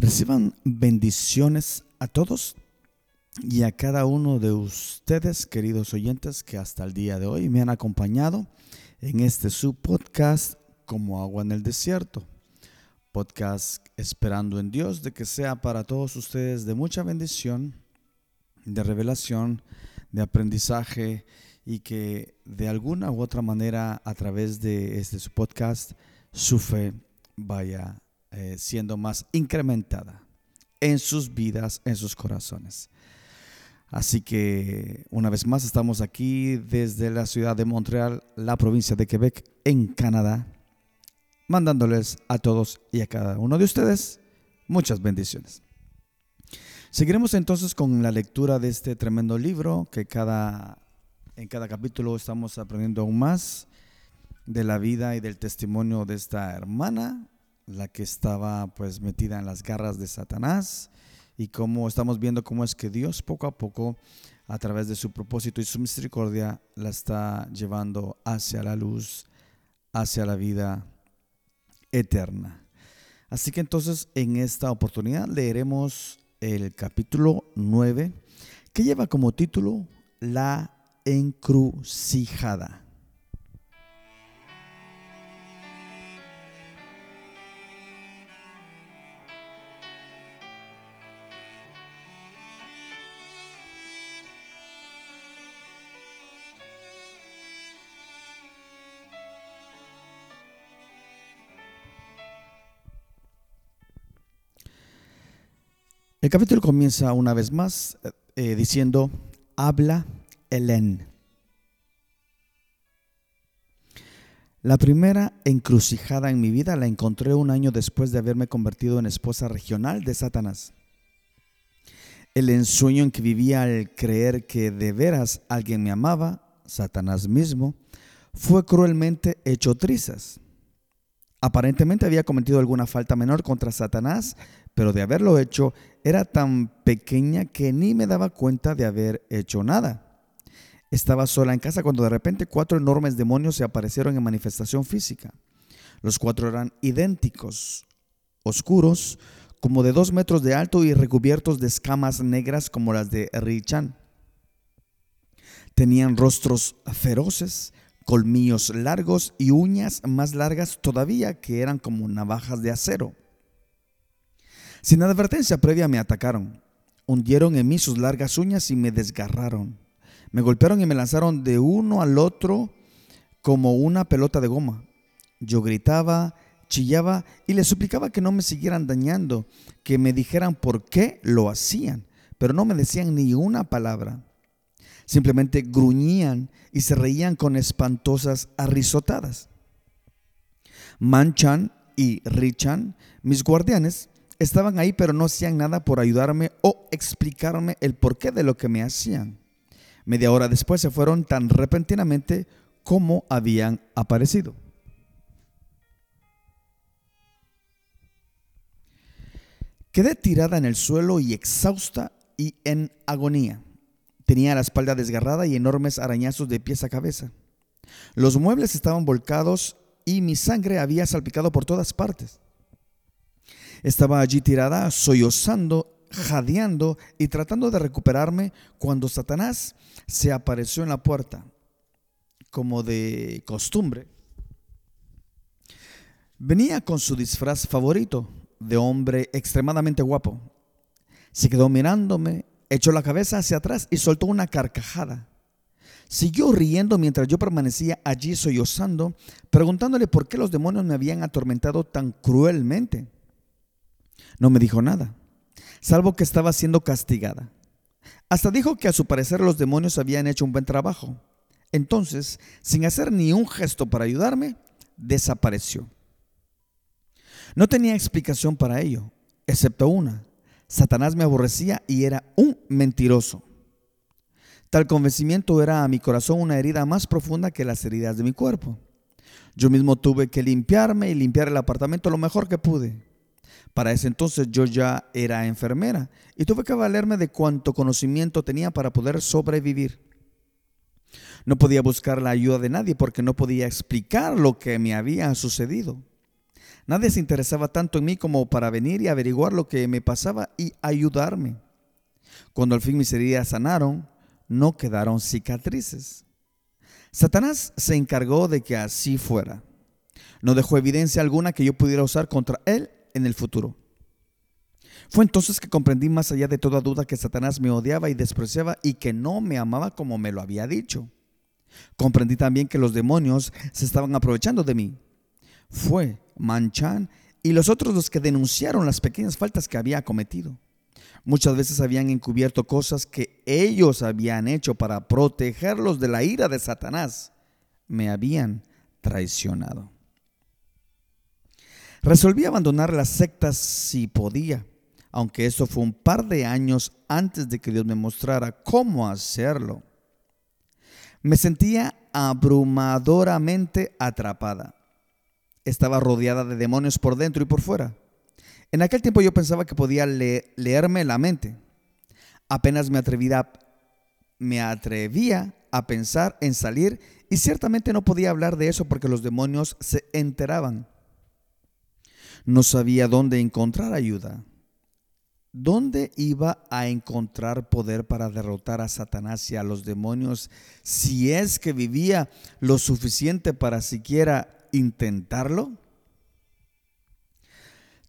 Reciban bendiciones a todos y a cada uno de ustedes, queridos oyentes, que hasta el día de hoy me han acompañado en este su podcast como agua en el desierto. Podcast esperando en Dios de que sea para todos ustedes de mucha bendición, de revelación, de aprendizaje y que de alguna u otra manera a través de este su podcast su fe vaya eh, siendo más incrementada en sus vidas, en sus corazones. Así que una vez más estamos aquí desde la ciudad de Montreal, la provincia de Quebec, en Canadá, mandándoles a todos y a cada uno de ustedes muchas bendiciones. Seguiremos entonces con la lectura de este tremendo libro que cada, en cada capítulo estamos aprendiendo aún más de la vida y del testimonio de esta hermana la que estaba pues metida en las garras de Satanás y cómo estamos viendo cómo es que Dios poco a poco a través de su propósito y su misericordia la está llevando hacia la luz, hacia la vida eterna. Así que entonces en esta oportunidad leeremos el capítulo 9 que lleva como título La encrucijada. El capítulo comienza una vez más eh, eh, diciendo, habla Helen. La primera encrucijada en mi vida la encontré un año después de haberme convertido en esposa regional de Satanás. El ensueño en que vivía al creer que de veras alguien me amaba, Satanás mismo, fue cruelmente hecho trizas. Aparentemente había cometido alguna falta menor contra Satanás, pero de haberlo hecho era tan pequeña que ni me daba cuenta de haber hecho nada. Estaba sola en casa cuando de repente cuatro enormes demonios se aparecieron en manifestación física. Los cuatro eran idénticos, oscuros, como de dos metros de alto y recubiertos de escamas negras como las de Richan. Tenían rostros feroces, colmillos largos y uñas más largas todavía que eran como navajas de acero. Sin advertencia previa me atacaron, hundieron en mí sus largas uñas y me desgarraron. Me golpearon y me lanzaron de uno al otro como una pelota de goma. Yo gritaba, chillaba y les suplicaba que no me siguieran dañando, que me dijeran por qué lo hacían, pero no me decían ni una palabra. Simplemente gruñían y se reían con espantosas arrisotadas. Manchan y Richan, mis guardianes, estaban ahí pero no hacían nada por ayudarme o explicarme el porqué de lo que me hacían. Media hora después se fueron tan repentinamente como habían aparecido. Quedé tirada en el suelo y exhausta y en agonía. Tenía la espalda desgarrada y enormes arañazos de pies a cabeza. Los muebles estaban volcados y mi sangre había salpicado por todas partes. Estaba allí tirada, sollozando, jadeando y tratando de recuperarme cuando Satanás se apareció en la puerta, como de costumbre. Venía con su disfraz favorito, de hombre extremadamente guapo. Se quedó mirándome echó la cabeza hacia atrás y soltó una carcajada. Siguió riendo mientras yo permanecía allí sollozando, preguntándole por qué los demonios me habían atormentado tan cruelmente. No me dijo nada, salvo que estaba siendo castigada. Hasta dijo que a su parecer los demonios habían hecho un buen trabajo. Entonces, sin hacer ni un gesto para ayudarme, desapareció. No tenía explicación para ello, excepto una. Satanás me aborrecía y era un mentiroso. Tal convencimiento era a mi corazón una herida más profunda que las heridas de mi cuerpo. Yo mismo tuve que limpiarme y limpiar el apartamento lo mejor que pude. Para ese entonces yo ya era enfermera y tuve que valerme de cuanto conocimiento tenía para poder sobrevivir. No podía buscar la ayuda de nadie porque no podía explicar lo que me había sucedido. Nadie se interesaba tanto en mí como para venir y averiguar lo que me pasaba y ayudarme. Cuando al fin mis heridas sanaron, no quedaron cicatrices. Satanás se encargó de que así fuera. No dejó evidencia alguna que yo pudiera usar contra él en el futuro. Fue entonces que comprendí más allá de toda duda que Satanás me odiaba y despreciaba y que no me amaba como me lo había dicho. Comprendí también que los demonios se estaban aprovechando de mí. Fue Manchan y los otros los que denunciaron las pequeñas faltas que había cometido. Muchas veces habían encubierto cosas que ellos habían hecho para protegerlos de la ira de Satanás. Me habían traicionado. Resolví abandonar las sectas si podía, aunque eso fue un par de años antes de que Dios me mostrara cómo hacerlo. Me sentía abrumadoramente atrapada. Estaba rodeada de demonios por dentro y por fuera. En aquel tiempo yo pensaba que podía leerme la mente. Apenas me atrevía, me atrevía a pensar en salir y ciertamente no podía hablar de eso porque los demonios se enteraban. No sabía dónde encontrar ayuda. ¿Dónde iba a encontrar poder para derrotar a Satanás y a los demonios si es que vivía lo suficiente para siquiera intentarlo?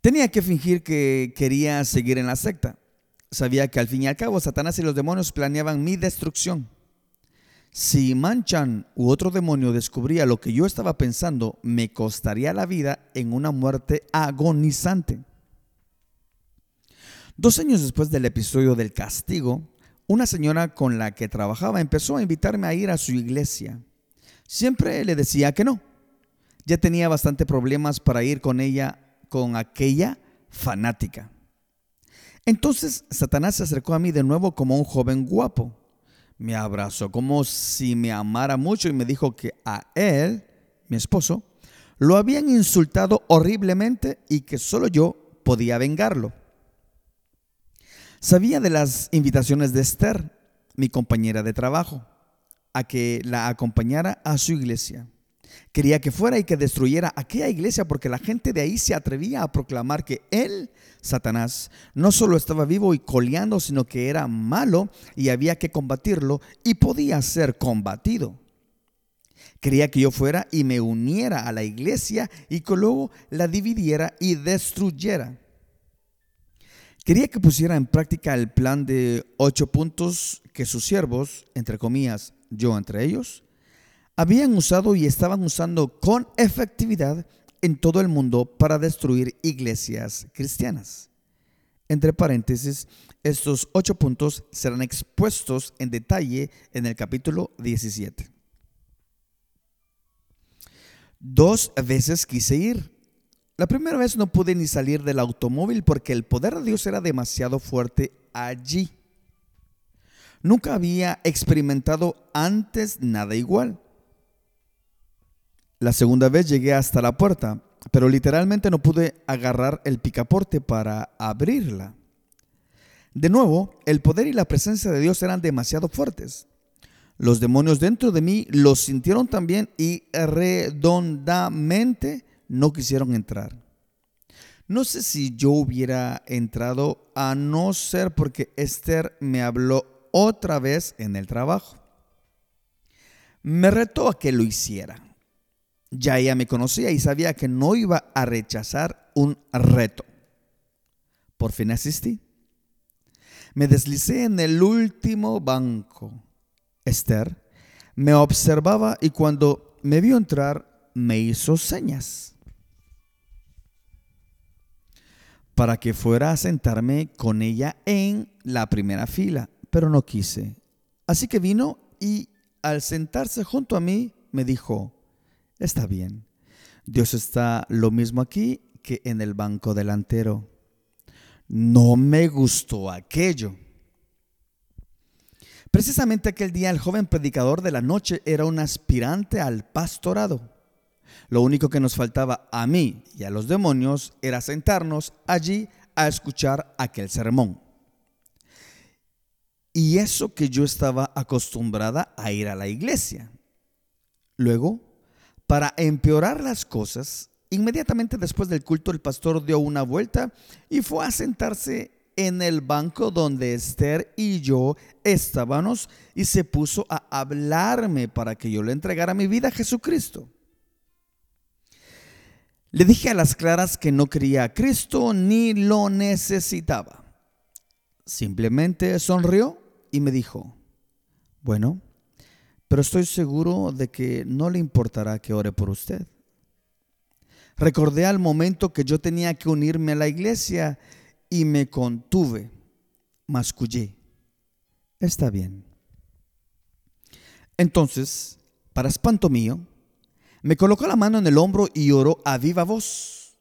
Tenía que fingir que quería seguir en la secta. Sabía que al fin y al cabo Satanás y los demonios planeaban mi destrucción. Si Manchan u otro demonio descubría lo que yo estaba pensando, me costaría la vida en una muerte agonizante. Dos años después del episodio del castigo, una señora con la que trabajaba empezó a invitarme a ir a su iglesia. Siempre le decía que no. Ya tenía bastante problemas para ir con ella, con aquella fanática. Entonces Satanás se acercó a mí de nuevo como un joven guapo me abrazó como si me amara mucho y me dijo que a él, mi esposo, lo habían insultado horriblemente y que solo yo podía vengarlo. Sabía de las invitaciones de Esther, mi compañera de trabajo, a que la acompañara a su iglesia. Quería que fuera y que destruyera aquella iglesia porque la gente de ahí se atrevía a proclamar que él, Satanás, no solo estaba vivo y coleando, sino que era malo y había que combatirlo y podía ser combatido. Quería que yo fuera y me uniera a la iglesia y que luego la dividiera y destruyera. Quería que pusiera en práctica el plan de ocho puntos que sus siervos, entre comillas, yo entre ellos, habían usado y estaban usando con efectividad en todo el mundo para destruir iglesias cristianas. Entre paréntesis, estos ocho puntos serán expuestos en detalle en el capítulo 17. Dos veces quise ir. La primera vez no pude ni salir del automóvil porque el poder de Dios era demasiado fuerte allí. Nunca había experimentado antes nada igual. La segunda vez llegué hasta la puerta, pero literalmente no pude agarrar el picaporte para abrirla. De nuevo, el poder y la presencia de Dios eran demasiado fuertes. Los demonios dentro de mí los sintieron también y redondamente no quisieron entrar. No sé si yo hubiera entrado a no ser porque Esther me habló otra vez en el trabajo. Me retó a que lo hiciera. Ya ella me conocía y sabía que no iba a rechazar un reto. Por fin asistí. Me deslicé en el último banco. Esther me observaba y cuando me vio entrar me hizo señas para que fuera a sentarme con ella en la primera fila, pero no quise. Así que vino y al sentarse junto a mí me dijo, Está bien. Dios está lo mismo aquí que en el banco delantero. No me gustó aquello. Precisamente aquel día el joven predicador de la noche era un aspirante al pastorado. Lo único que nos faltaba a mí y a los demonios era sentarnos allí a escuchar aquel sermón. Y eso que yo estaba acostumbrada a ir a la iglesia. Luego para empeorar las cosas, Inmediatamente después del culto, el pastor dio una vuelta y fue a sentarse en el banco donde Esther y yo estábamos y se puso a hablarme para que yo le entregara mi vida a Jesucristo. Le dije a las claras que no quería a Cristo ni lo necesitaba. Simplemente sonrió y me dijo, bueno, pero estoy seguro de que no le importará que ore por usted. Recordé al momento que yo tenía que unirme a la iglesia y me contuve, mascullé. Está bien. Entonces, para espanto mío, me colocó la mano en el hombro y oró a viva voz.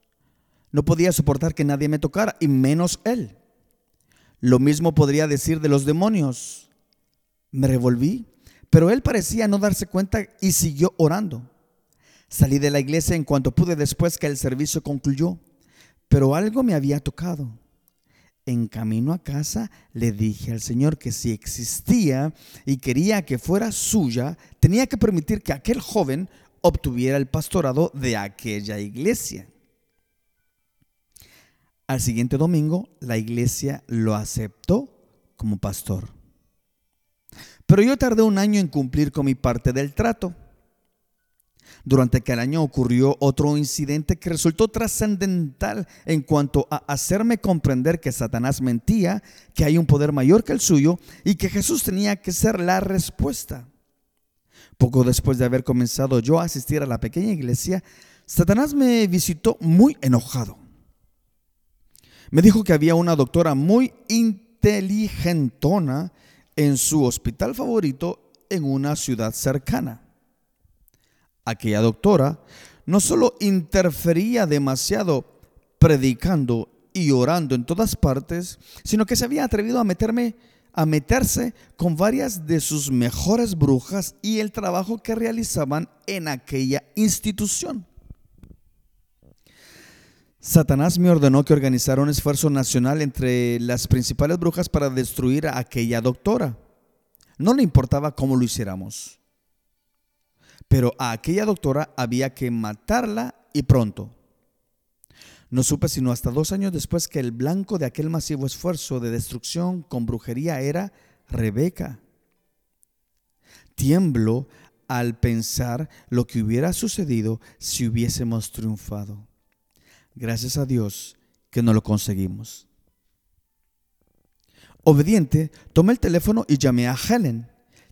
No podía soportar que nadie me tocara, y menos él. Lo mismo podría decir de los demonios. Me revolví, pero él parecía no darse cuenta y siguió orando. Salí de la iglesia en cuanto pude después que el servicio concluyó, pero algo me había tocado. En camino a casa le dije al Señor que si existía y quería que fuera suya, tenía que permitir que aquel joven obtuviera el pastorado de aquella iglesia. Al siguiente domingo, la iglesia lo aceptó como pastor. Pero yo tardé un año en cumplir con mi parte del trato. Durante aquel año ocurrió otro incidente que resultó trascendental en cuanto a hacerme comprender que Satanás mentía, que hay un poder mayor que el suyo y que Jesús tenía que ser la respuesta. Poco después de haber comenzado yo a asistir a la pequeña iglesia, Satanás me visitó muy enojado. Me dijo que había una doctora muy inteligentona en su hospital favorito en una ciudad cercana aquella doctora no solo interfería demasiado predicando y orando en todas partes, sino que se había atrevido a meterme a meterse con varias de sus mejores brujas y el trabajo que realizaban en aquella institución. Satanás me ordenó que organizara un esfuerzo nacional entre las principales brujas para destruir a aquella doctora. No le importaba cómo lo hiciéramos. Pero a aquella doctora había que matarla y pronto. No supe sino hasta dos años después que el blanco de aquel masivo esfuerzo de destrucción con brujería era Rebeca. Tiemblo al pensar lo que hubiera sucedido si hubiésemos triunfado. Gracias a Dios que no lo conseguimos. Obediente, tomé el teléfono y llamé a Helen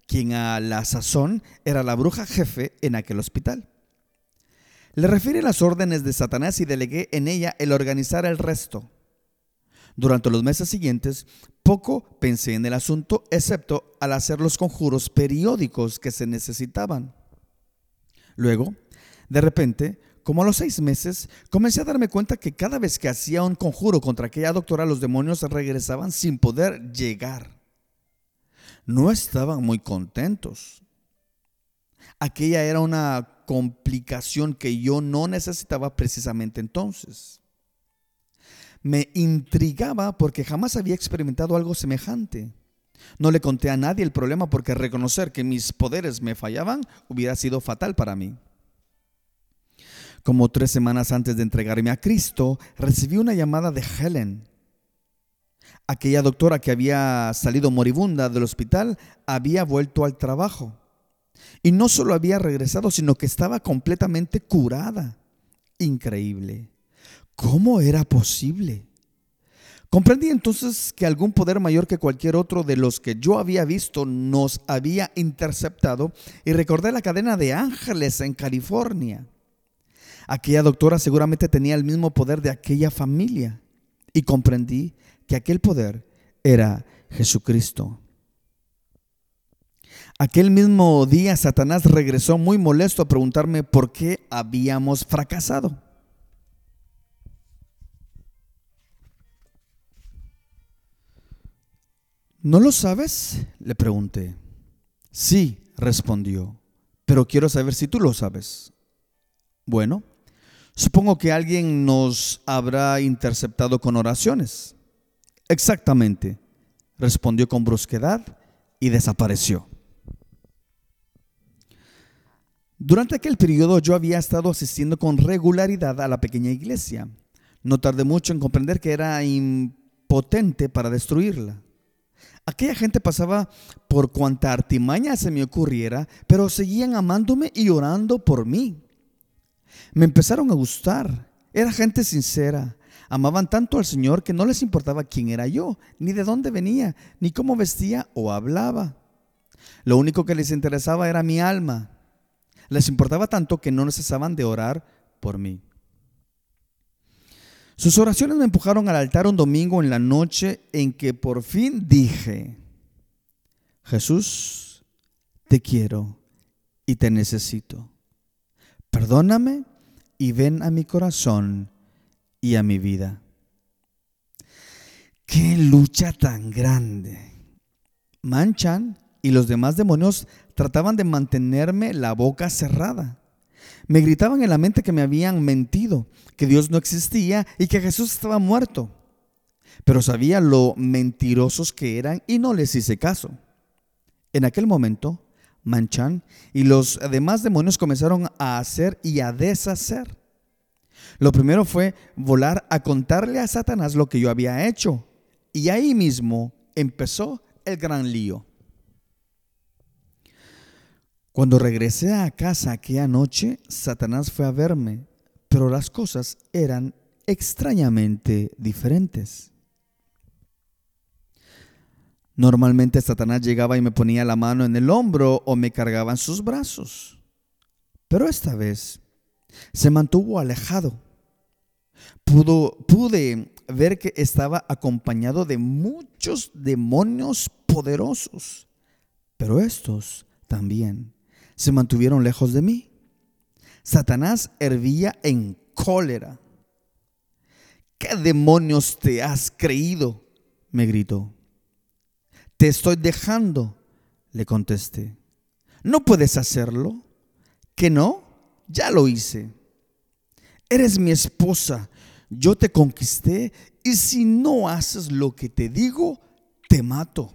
quien a la sazón era la bruja jefe en aquel hospital. Le refiere las órdenes de Satanás y delegué en ella el organizar el resto. Durante los meses siguientes, poco pensé en el asunto, excepto al hacer los conjuros periódicos que se necesitaban. Luego, de repente, como a los seis meses, comencé a darme cuenta que cada vez que hacía un conjuro contra aquella doctora, los demonios regresaban sin poder llegar no estaban muy contentos. Aquella era una complicación que yo no necesitaba precisamente entonces. Me intrigaba porque jamás había experimentado algo semejante. No le conté a nadie el problema porque reconocer que mis poderes me fallaban hubiera sido fatal para mí. Como tres semanas antes de entregarme a Cristo, recibí una llamada de Helen, Aquella doctora que había salido moribunda del hospital había vuelto al trabajo. Y no solo había regresado, sino que estaba completamente curada. Increíble. ¿Cómo era posible? Comprendí entonces que algún poder mayor que cualquier otro de los que yo había visto nos había interceptado y recordé la cadena de ángeles en California. Aquella doctora seguramente tenía el mismo poder de aquella familia y comprendí que aquel poder era Jesucristo. Aquel mismo día Satanás regresó muy molesto a preguntarme por qué habíamos fracasado. ¿No lo sabes? Le pregunté. Sí, respondió, pero quiero saber si tú lo sabes. Bueno, supongo que alguien nos habrá interceptado con oraciones. Exactamente, respondió con brusquedad y desapareció. Durante aquel periodo yo había estado asistiendo con regularidad a la pequeña iglesia. No tardé mucho en comprender que era impotente para destruirla. Aquella gente pasaba por cuanta artimaña se me ocurriera, pero seguían amándome y orando por mí. Me empezaron a gustar. Era gente sincera. Amaban tanto al Señor que no les importaba quién era yo, ni de dónde venía, ni cómo vestía o hablaba. Lo único que les interesaba era mi alma. Les importaba tanto que no cesaban de orar por mí. Sus oraciones me empujaron al altar un domingo en la noche en que por fin dije, Jesús, te quiero y te necesito. Perdóname y ven a mi corazón y a mi vida. Qué lucha tan grande. Manchan y los demás demonios trataban de mantenerme la boca cerrada. Me gritaban en la mente que me habían mentido, que Dios no existía y que Jesús estaba muerto. Pero sabía lo mentirosos que eran y no les hice caso. En aquel momento, Manchan y los demás demonios comenzaron a hacer y a deshacer. Lo primero fue volar a contarle a Satanás lo que yo había hecho. Y ahí mismo empezó el gran lío. Cuando regresé a casa aquella noche, Satanás fue a verme, pero las cosas eran extrañamente diferentes. Normalmente Satanás llegaba y me ponía la mano en el hombro o me cargaba en sus brazos. Pero esta vez se mantuvo alejado. pude ver que estaba acompañado de muchos demonios poderosos, pero estos también se mantuvieron lejos de mí. Satanás hervía en cólera. ¿Qué demonios te has creído? me gritó. Te estoy dejando, le contesté. ¿No puedes hacerlo? ¿Que no? Ya lo hice. Eres mi esposa, yo te conquisté y si no haces lo que te digo, te mato.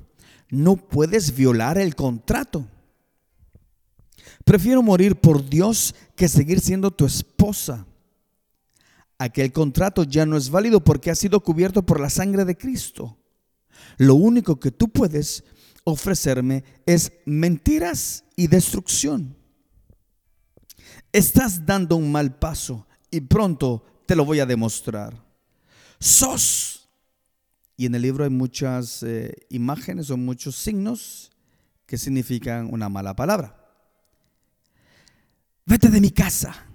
No puedes violar el contrato. Prefiero morir por Dios que seguir siendo tu esposa. Aquel contrato ya no es válido porque ha sido cubierto por la sangre de Cristo. Lo único que tú puedes ofrecerme es mentiras y destrucción. Estás dando un mal paso y pronto te lo voy a demostrar. Sos. Y en el libro hay muchas eh, imágenes o muchos signos que significan una mala palabra vete de mi casa.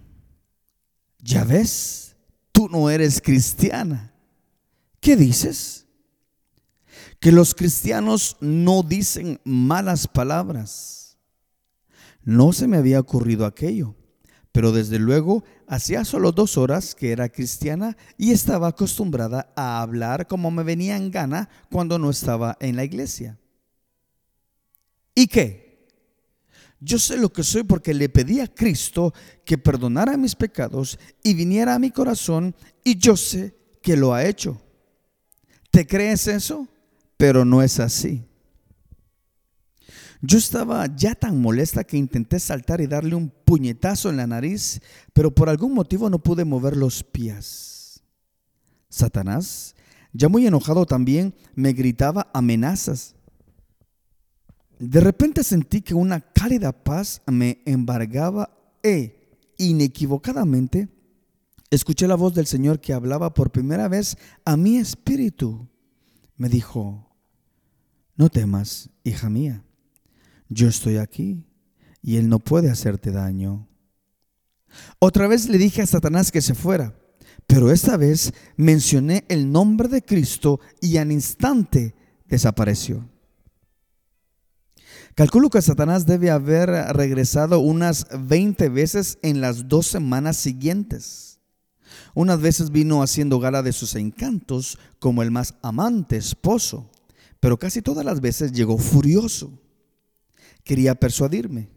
Ya ves, tú no eres cristiana. ¿Qué dices? Que los cristianos no dicen malas palabras. No se me había ocurrido aquello, pero desde luego hacía solo dos horas que era cristiana y estaba acostumbrada a hablar como me venía en gana cuando no estaba en la iglesia. ¿Y qué? Yo sé lo que soy porque le pedí a Cristo que perdonara mis pecados y viniera a mi corazón y yo sé que lo ha hecho. ¿Te crees eso? Pero no es así. Yo estaba ya tan molesta que intenté saltar y darle un puñetazo en la nariz, pero por algún motivo no pude mover los pies. Satanás, ya muy enojado también, me gritaba amenazas. De repente sentí que una cálida paz me embargaba e inequivocadamente escuché la voz del Señor que hablaba por primera vez a mi espíritu. Me dijo, no temas, hija mía, yo estoy aquí y Él no puede hacerte daño. Otra vez le dije a Satanás que se fuera, pero esta vez mencioné el nombre de Cristo y al instante desapareció. Calculo que Satanás debe haber regresado unas 20 veces en las dos semanas siguientes. Unas veces vino haciendo gala de sus encantos como el más amante esposo, pero casi todas las veces llegó furioso. Quería persuadirme.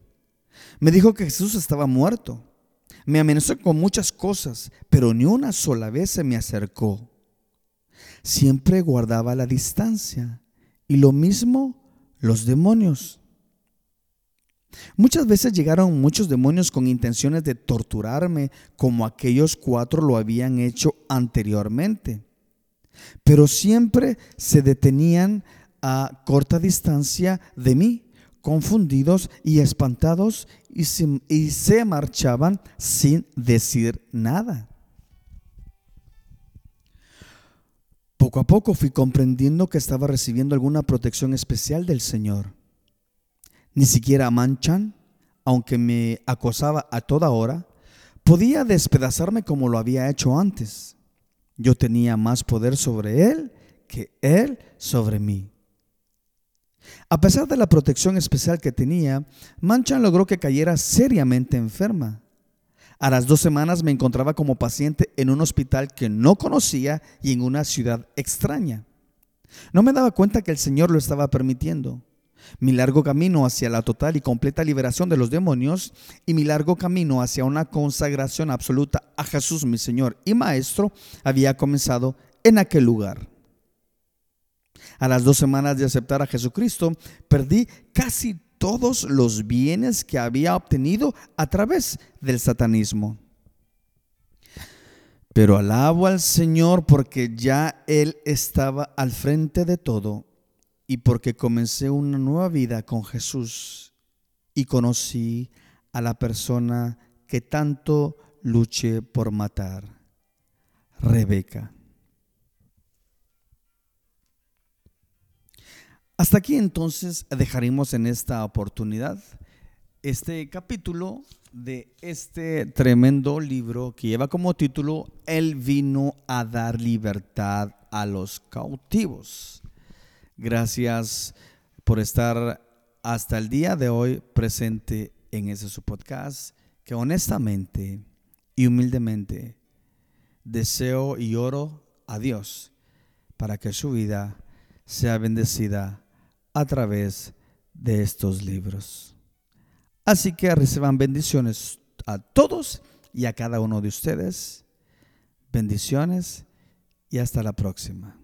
Me dijo que Jesús estaba muerto. Me amenazó con muchas cosas, pero ni una sola vez se me acercó. Siempre guardaba la distancia. Y lo mismo los demonios. Muchas veces llegaron muchos demonios con intenciones de torturarme, como aquellos cuatro lo habían hecho anteriormente. Pero siempre se detenían a corta distancia de mí, confundidos y espantados, y se, marchaban sin decir nada. Poco a poco fui comprendiendo que estaba recibiendo alguna protección especial del Señor. Ni siquiera Manchan, aunque me acosaba a toda hora, podía despedazarme como lo había hecho antes. Yo tenía más poder sobre él que él sobre mí. A pesar de la protección especial que tenía, Manchan logró que cayera seriamente enferma. A las dos semanas me encontraba como paciente en un hospital que no conocía y en una ciudad extraña. No me daba cuenta que el Señor lo estaba permitiendo. Mi largo camino hacia la total y completa liberación de los demonios y mi largo camino hacia una consagración absoluta a Jesús, mi Señor y Maestro, había comenzado en aquel lugar. A las dos semanas de aceptar a Jesucristo, perdí casi todos los bienes que había obtenido a través del satanismo. Pero alabo al Señor porque ya Él estaba al frente de todo y porque comencé una nueva vida con Jesús y conocí a la persona que tanto luché por matar, Rebeca. Hasta aquí entonces dejaremos en esta oportunidad este capítulo de este tremendo libro que lleva como título Él vino a dar libertad a los cautivos. Gracias por estar hasta el día de hoy presente en ese su podcast que honestamente y humildemente deseo y oro a Dios para que su vida sea bendecida a través de estos libros. Así que reciban bendiciones a todos y a cada uno de ustedes. Bendiciones y hasta la próxima.